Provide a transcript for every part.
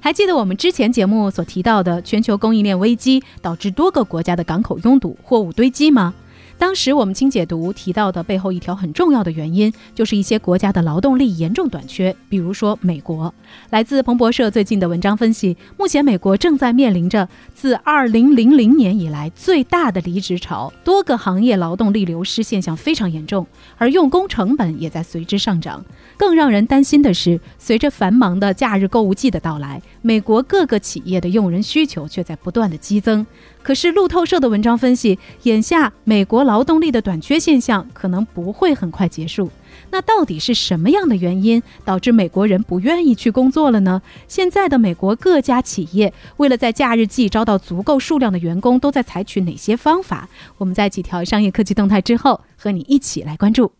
还记得我们之前节目所提到的全球供应链危机导致多个国家的港口拥堵、货物堆积吗？当时我们清解读提到的背后一条很重要的原因，就是一些国家的劳动力严重短缺，比如说美国。来自彭博社最近的文章分析，目前美国正在面临着自2000年以来最大的离职潮，多个行业劳动力流失现象非常严重，而用工成本也在随之上涨。更让人担心的是，随着繁忙的假日购物季的到来，美国各个企业的用人需求却在不断的激增。可是路透社的文章分析，眼下美国劳动力的短缺现象可能不会很快结束。那到底是什么样的原因导致美国人不愿意去工作了呢？现在的美国各家企业为了在假日季招到足够数量的员工，都在采取哪些方法？我们在几条商业科技动态之后，和你一起来关注。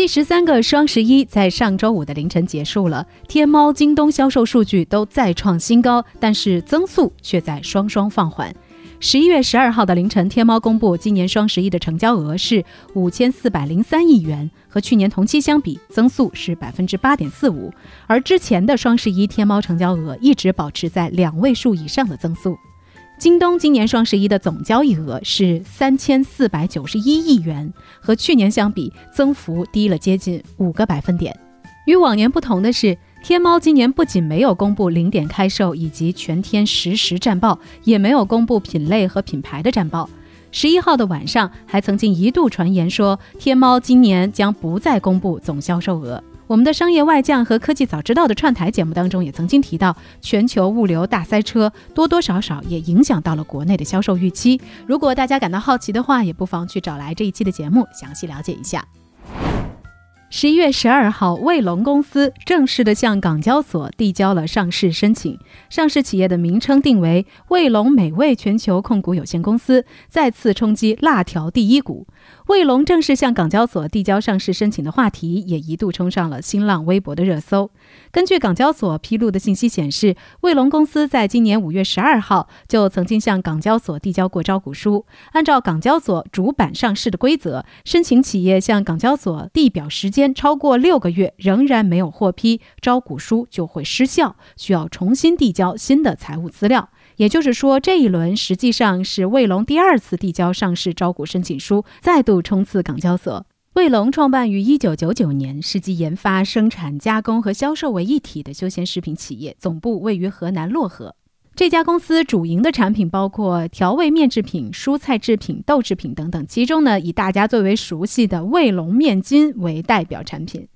第十三个双十一在上周五的凌晨结束了，天猫、京东销售数据都再创新高，但是增速却在双双放缓。十一月十二号的凌晨，天猫公布今年双十一的成交额是五千四百零三亿元，和去年同期相比，增速是百分之八点四五。而之前的双十一，天猫成交额一直保持在两位数以上的增速。京东今年双十一的总交易额是三千四百九十一亿元，和去年相比，增幅低了接近五个百分点。与往年不同的是，天猫今年不仅没有公布零点开售以及全天实时战报，也没有公布品类和品牌的战报。十一号的晚上，还曾经一度传言说，天猫今年将不再公布总销售额。我们的商业外将和科技早知道的串台节目当中也曾经提到，全球物流大塞车多多少少也影响到了国内的销售预期。如果大家感到好奇的话，也不妨去找来这一期的节目详细了解一下。十一月十二号，卫龙公司正式的向港交所递交了上市申请，上市企业的名称定为卫龙美味全球控股有限公司，再次冲击辣条第一股。卫龙正式向港交所递交上市申请的话题，也一度冲上了新浪微博的热搜。根据港交所披露的信息显示，卫龙公司在今年五月十二号就曾经向港交所递交过招股书。按照港交所主板上市的规则，申请企业向港交所递表时间超过六个月仍然没有获批，招股书就会失效，需要重新递交新的财务资料。也就是说，这一轮实际上是卫龙第二次递交上市招股申请书，再度冲刺港交所。卫龙创办于一九九九年，是集研发、生产、加工和销售为一体的休闲食品企业，总部位于河南漯河。这家公司主营的产品包括调味面制品、蔬菜制品、豆制品等等，其中呢，以大家最为熟悉的卫龙面筋为代表产品。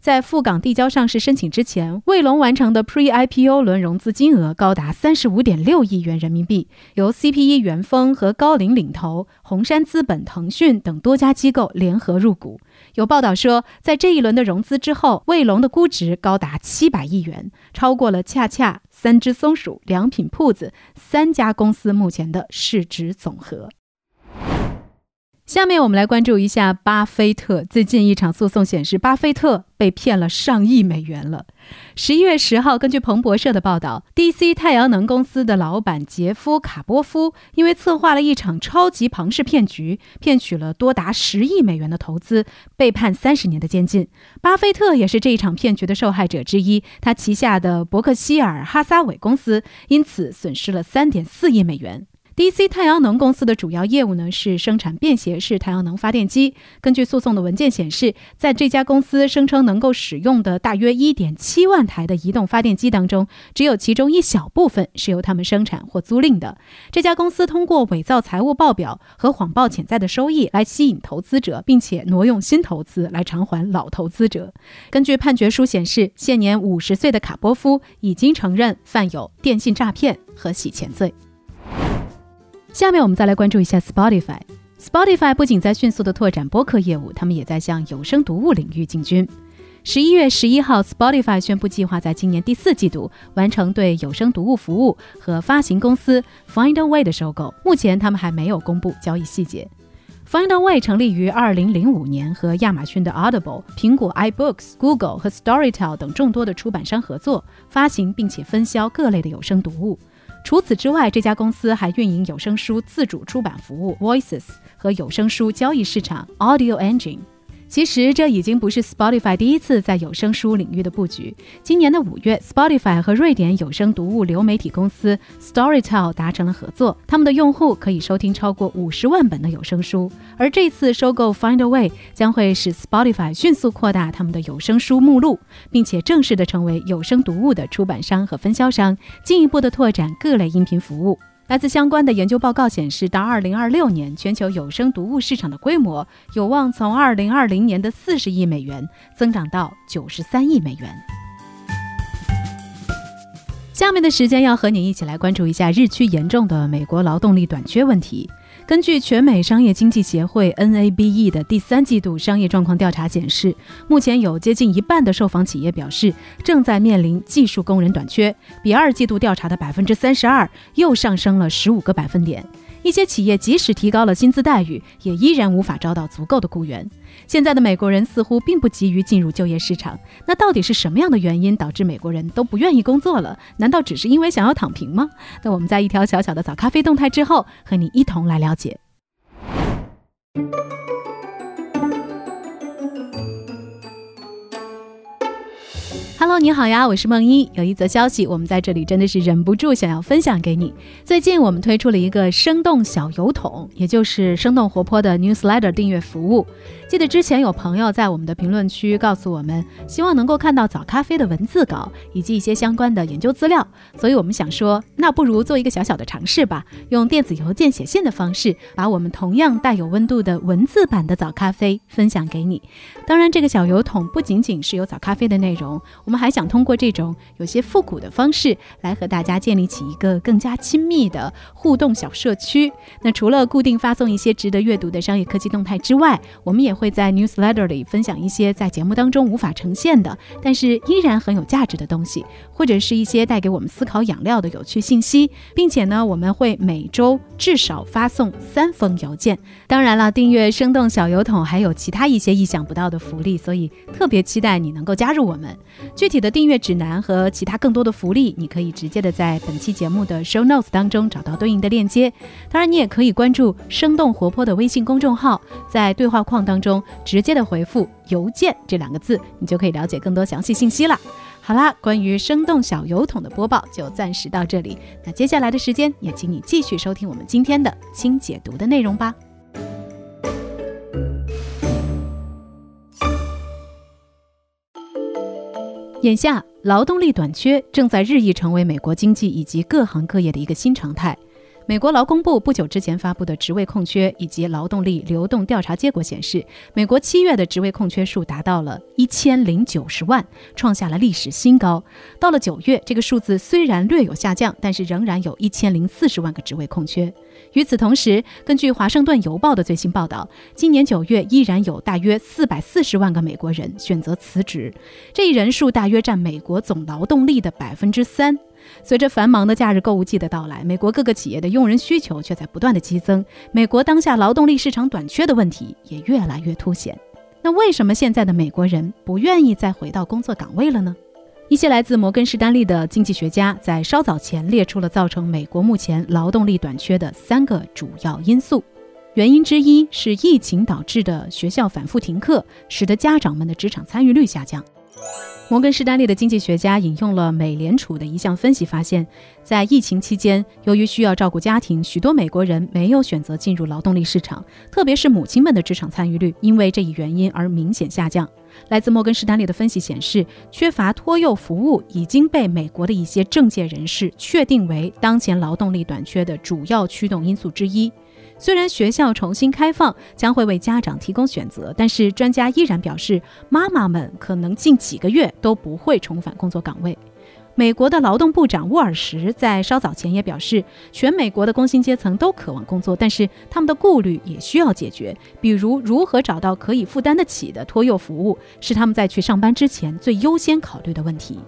在赴港递交上市申请之前，卫龙完成的 Pre-IPO 轮融资金额高达三十五点六亿元人民币，由 CPE 元丰和高瓴领投，红杉资本、腾讯等多家机构联合入股。有报道说，在这一轮的融资之后，卫龙的估值高达七百亿元，超过了恰恰、三只松鼠、良品铺子三家公司目前的市值总和。下面我们来关注一下巴菲特。最近一场诉讼显示，巴菲特被骗了上亿美元了。十一月十号，根据彭博社的报道，DC 太阳能公司的老板杰夫·卡波夫因为策划了一场超级庞氏骗局，骗取了多达十亿美元的投资，被判三十年的监禁。巴菲特也是这一场骗局的受害者之一，他旗下的伯克希尔·哈撒韦公司因此损失了三点四亿美元。DC 太阳能公司的主要业务呢是生产便携式太阳能发电机。根据诉讼的文件显示，在这家公司声称能够使用的大约1.7万台的移动发电机当中，只有其中一小部分是由他们生产或租赁的。这家公司通过伪造财务报表和谎报潜在的收益来吸引投资者，并且挪用新投资来偿还老投资者。根据判决书显示，现年五十岁的卡波夫已经承认犯有电信诈骗和洗钱罪。下面我们再来关注一下 Spotify。Spotify 不仅在迅速的拓展播客业务，他们也在向有声读物领域进军。十一月十一号，Spotify 宣布计划在今年第四季度完成对有声读物服务和发行公司 Findaway 的收购。目前，他们还没有公布交易细节。Findaway 成立于二零零五年，和亚马逊的 Audible、苹果 iBooks、Google 和 Storytel 等众多的出版商合作，发行并且分销各类的有声读物。除此之外，这家公司还运营有声书自主出版服务 Voices 和有声书交易市场 Audio Engine。其实这已经不是 Spotify 第一次在有声书领域的布局。今年的五月，Spotify 和瑞典有声读物流媒体公司 Storytel 达成了合作，他们的用户可以收听超过五十万本的有声书。而这次收购 Findaway 将会使 Spotify 迅速扩大他们的有声书目录，并且正式的成为有声读物的出版商和分销商，进一步的拓展各类音频服务。来自相关的研究报告显示，到二零二六年，全球有声读物市场的规模有望从二零二零年的四十亿美元增长到九十三亿美元。下面的时间要和你一起来关注一下日趋严重的美国劳动力短缺问题。根据全美商业经济协会 （NABE） 的第三季度商业状况调查显示，目前有接近一半的受访企业表示正在面临技术工人短缺，比二季度调查的百分之三十二又上升了十五个百分点。一些企业即使提高了薪资待遇，也依然无法招到足够的雇员。现在的美国人似乎并不急于进入就业市场。那到底是什么样的原因导致美国人都不愿意工作了？难道只是因为想要躺平吗？那我们在一条小小的早咖啡动态之后，和你一同来了解。Hello，你好呀，我是梦一。有一则消息，我们在这里真的是忍不住想要分享给你。最近我们推出了一个生动小油桶，也就是生动活泼的 Newsletter 订阅服务。记得之前有朋友在我们的评论区告诉我们，希望能够看到早咖啡的文字稿以及一些相关的研究资料，所以我们想说，那不如做一个小小的尝试吧，用电子邮件写信的方式，把我们同样带有温度的文字版的早咖啡分享给你。当然，这个小油桶不仅仅是有早咖啡的内容。我们还想通过这种有些复古的方式来和大家建立起一个更加亲密的互动小社区。那除了固定发送一些值得阅读的商业科技动态之外，我们也会在 newsletter 里分享一些在节目当中无法呈现的，但是依然很有价值的东西，或者是一些带给我们思考养料的有趣信息，并且呢，我们会每周至少发送三封邮件。当然了，订阅生动小油桶还有其他一些意想不到的福利，所以特别期待你能够加入我们。具体的订阅指南和其他更多的福利，你可以直接的在本期节目的 show notes 当中找到对应的链接。当然，你也可以关注生动活泼的微信公众号，在对话框当中直接的回复“邮件”这两个字，你就可以了解更多详细信息了。好啦，关于生动小油桶的播报就暂时到这里。那接下来的时间，也请你继续收听我们今天的轻解读的内容吧。眼下，劳动力短缺正在日益成为美国经济以及各行各业的一个新常态。美国劳工部不久之前发布的职位空缺以及劳动力流动调查结果显示，美国七月的职位空缺数达到了一千零九十万，创下了历史新高。到了九月，这个数字虽然略有下降，但是仍然有一千零四十万个职位空缺。与此同时，根据《华盛顿邮报》的最新报道，今年九月依然有大约四百四十万个美国人选择辞职，这一人数大约占美国总劳动力的百分之三。随着繁忙的假日购物季的到来，美国各个企业的用人需求却在不断的激增，美国当下劳动力市场短缺的问题也越来越凸显。那为什么现在的美国人不愿意再回到工作岗位了呢？一些来自摩根士丹利的经济学家在稍早前列出了造成美国目前劳动力短缺的三个主要因素。原因之一是疫情导致的学校反复停课，使得家长们的职场参与率下降。摩根士丹利的经济学家引用了美联储的一项分析，发现，在疫情期间，由于需要照顾家庭，许多美国人没有选择进入劳动力市场，特别是母亲们的职场参与率因为这一原因而明显下降。来自摩根士丹利的分析显示，缺乏托幼服务已经被美国的一些政界人士确定为当前劳动力短缺的主要驱动因素之一。虽然学校重新开放将会为家长提供选择，但是专家依然表示，妈妈们可能近几个月都不会重返工作岗位。美国的劳动部长沃尔什在稍早前也表示，全美国的工薪阶层都渴望工作，但是他们的顾虑也需要解决，比如如何找到可以负担得起的托幼服务，是他们在去上班之前最优先考虑的问题。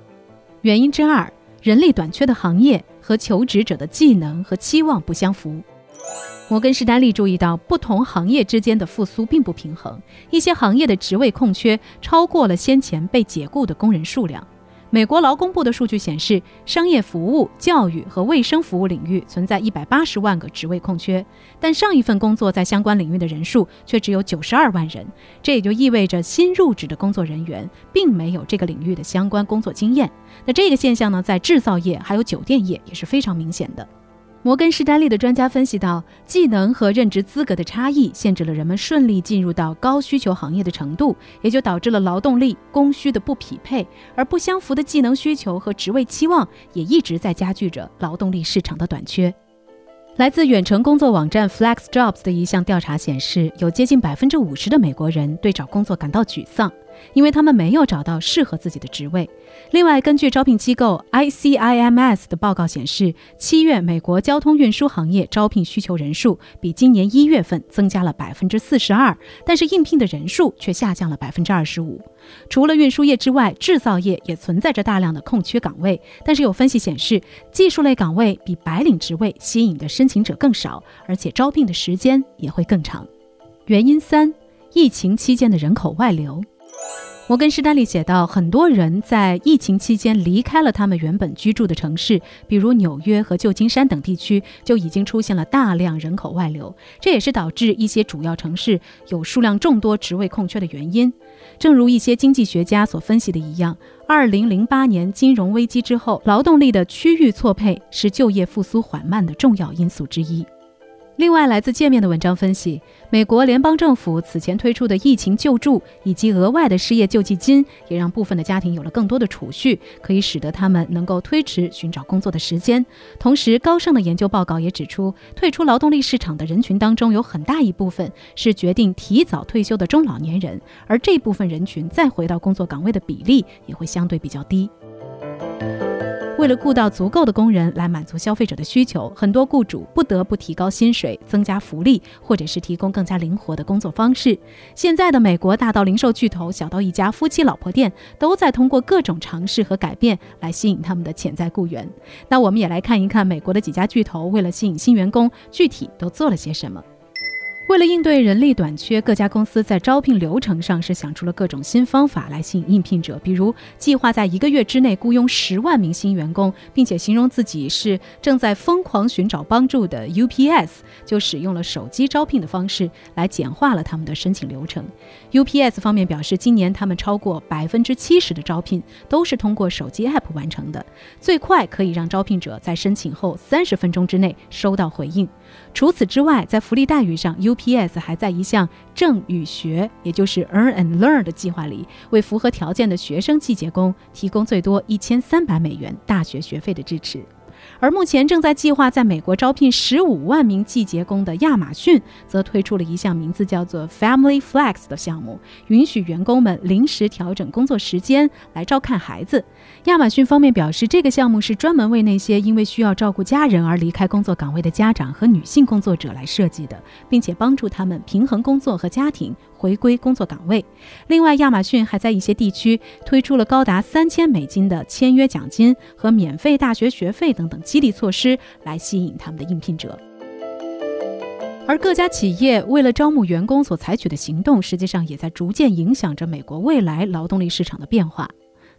原因之二，人力短缺的行业和求职者的技能和期望不相符。摩根士丹利注意到，不同行业之间的复苏并不平衡，一些行业的职位空缺超过了先前被解雇的工人数量。美国劳工部的数据显示，商业服务、教育和卫生服务领域存在一百八十万个职位空缺，但上一份工作在相关领域的人数却只有九十二万人。这也就意味着新入职的工作人员并没有这个领域的相关工作经验。那这个现象呢，在制造业还有酒店业也是非常明显的。摩根士丹利的专家分析到，技能和任职资格的差异限制了人们顺利进入到高需求行业的程度，也就导致了劳动力供需的不匹配，而不相符的技能需求和职位期望也一直在加剧着劳动力市场的短缺。来自远程工作网站 FlexJobs 的一项调查显示，有接近百分之五十的美国人对找工作感到沮丧。因为他们没有找到适合自己的职位。另外，根据招聘机构 ICIMS 的报告显示，七月美国交通运输行业招聘需求人数比今年一月份增加了百分之四十二，但是应聘的人数却下降了百分之二十五。除了运输业之外，制造业也存在着大量的空缺岗位，但是有分析显示，技术类岗位比白领职位吸引的申请者更少，而且招聘的时间也会更长。原因三：疫情期间的人口外流。摩根士丹利写道，很多人在疫情期间离开了他们原本居住的城市，比如纽约和旧金山等地区，就已经出现了大量人口外流。这也是导致一些主要城市有数量众多职位空缺的原因。正如一些经济学家所分析的一样，二零零八年金融危机之后，劳动力的区域错配是就业复苏缓慢的重要因素之一。另外，来自界面的文章分析，美国联邦政府此前推出的疫情救助以及额外的失业救济金，也让部分的家庭有了更多的储蓄，可以使得他们能够推迟寻找工作的时间。同时，高盛的研究报告也指出，退出劳动力市场的人群当中，有很大一部分是决定提早退休的中老年人，而这部分人群再回到工作岗位的比例也会相对比较低。为了雇到足够的工人来满足消费者的需求，很多雇主不得不提高薪水、增加福利，或者是提供更加灵活的工作方式。现在的美国，大到零售巨头，小到一家夫妻老婆店，都在通过各种尝试和改变来吸引他们的潜在雇员。那我们也来看一看美国的几家巨头为了吸引新员工，具体都做了些什么。为了应对人力短缺，各家公司在招聘流程上是想出了各种新方法来吸引应聘者。比如，计划在一个月之内雇佣十万名新员工，并且形容自己是正在疯狂寻找帮助的 UPS，就使用了手机招聘的方式来简化了他们的申请流程。UPS 方面表示，今年他们超过百分之七十的招聘都是通过手机 App 完成的，最快可以让招聘者在申请后三十分钟之内收到回应。除此之外，在福利待遇上，UPS 还在一项挣与学，也就是 Earn and Learn 的计划里，为符合条件的学生季节工提供最多一千三百美元大学学费的支持。而目前正在计划在美国招聘十五万名季节工的亚马逊，则推出了一项名字叫做 Family Flex 的项目，允许员工们临时调整工作时间来照看孩子。亚马逊方面表示，这个项目是专门为那些因为需要照顾家人而离开工作岗位的家长和女性工作者来设计的，并且帮助他们平衡工作和家庭。回归工作岗位。另外，亚马逊还在一些地区推出了高达三千美金的签约奖金和免费大学学费等等激励措施，来吸引他们的应聘者。而各家企业为了招募员工所采取的行动，实际上也在逐渐影响着美国未来劳动力市场的变化。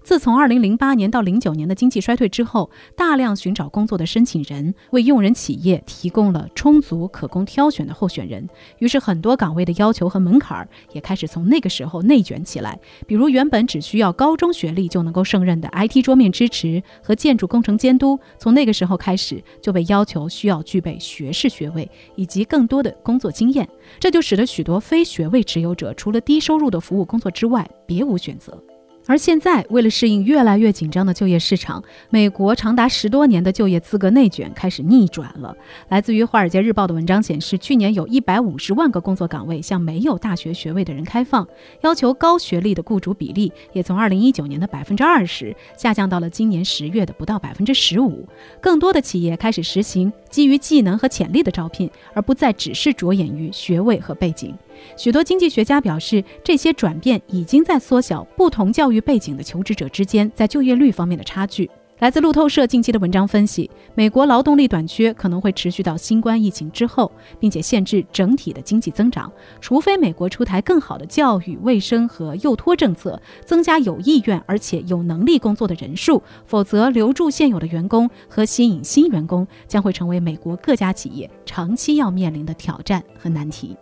自从2008年到09年的经济衰退之后，大量寻找工作的申请人为用人企业提供了充足可供挑选的候选人，于是很多岗位的要求和门槛也开始从那个时候内卷起来。比如，原本只需要高中学历就能够胜任的 IT 桌面支持和建筑工程监督，从那个时候开始就被要求需要具备学士学位以及更多的工作经验，这就使得许多非学位持有者除了低收入的服务工作之外别无选择。而现在，为了适应越来越紧张的就业市场，美国长达十多年的就业资格内卷开始逆转了。来自于《华尔街日报》的文章显示，去年有一百五十万个工作岗位向没有大学学位的人开放，要求高学历的雇主比例也从二零一九年的百分之二十下降到了今年十月的不到百分之十五。更多的企业开始实行基于技能和潜力的招聘，而不再只是着眼于学位和背景。许多经济学家表示，这些转变已经在缩小不同教育背景的求职者之间在就业率方面的差距。来自路透社近期的文章分析，美国劳动力短缺可能会持续到新冠疫情之后，并且限制整体的经济增长。除非美国出台更好的教育、卫生和幼托政策，增加有意愿而且有能力工作的人数，否则留住现有的员工和吸引新员工将会成为美国各家企业长期要面临的挑战和难题。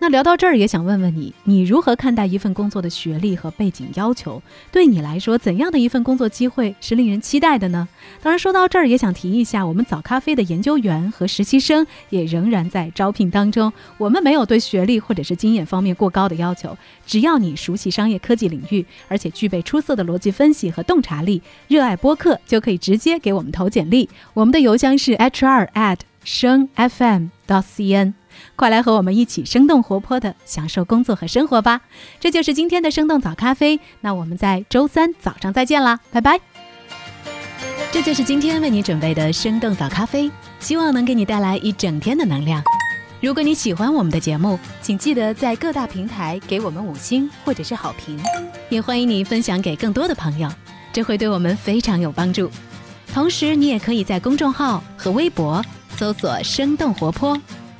那聊到这儿，也想问问你，你如何看待一份工作的学历和背景要求？对你来说，怎样的一份工作机会是令人期待的呢？当然，说到这儿，也想提一下，我们早咖啡的研究员和实习生也仍然在招聘当中。我们没有对学历或者是经验方面过高的要求，只要你熟悉商业科技领域，而且具备出色的逻辑分析和洞察力，热爱播客，就可以直接给我们投简历。我们的邮箱是 hr at 声 fm dot cn。快来和我们一起生动活泼的享受工作和生活吧！这就是今天的生动早咖啡。那我们在周三早上再见啦，拜拜！这就是今天为你准备的生动早咖啡，希望能给你带来一整天的能量。如果你喜欢我们的节目，请记得在各大平台给我们五星或者是好评，也欢迎你分享给更多的朋友，这会对我们非常有帮助。同时，你也可以在公众号和微博搜索“生动活泼”。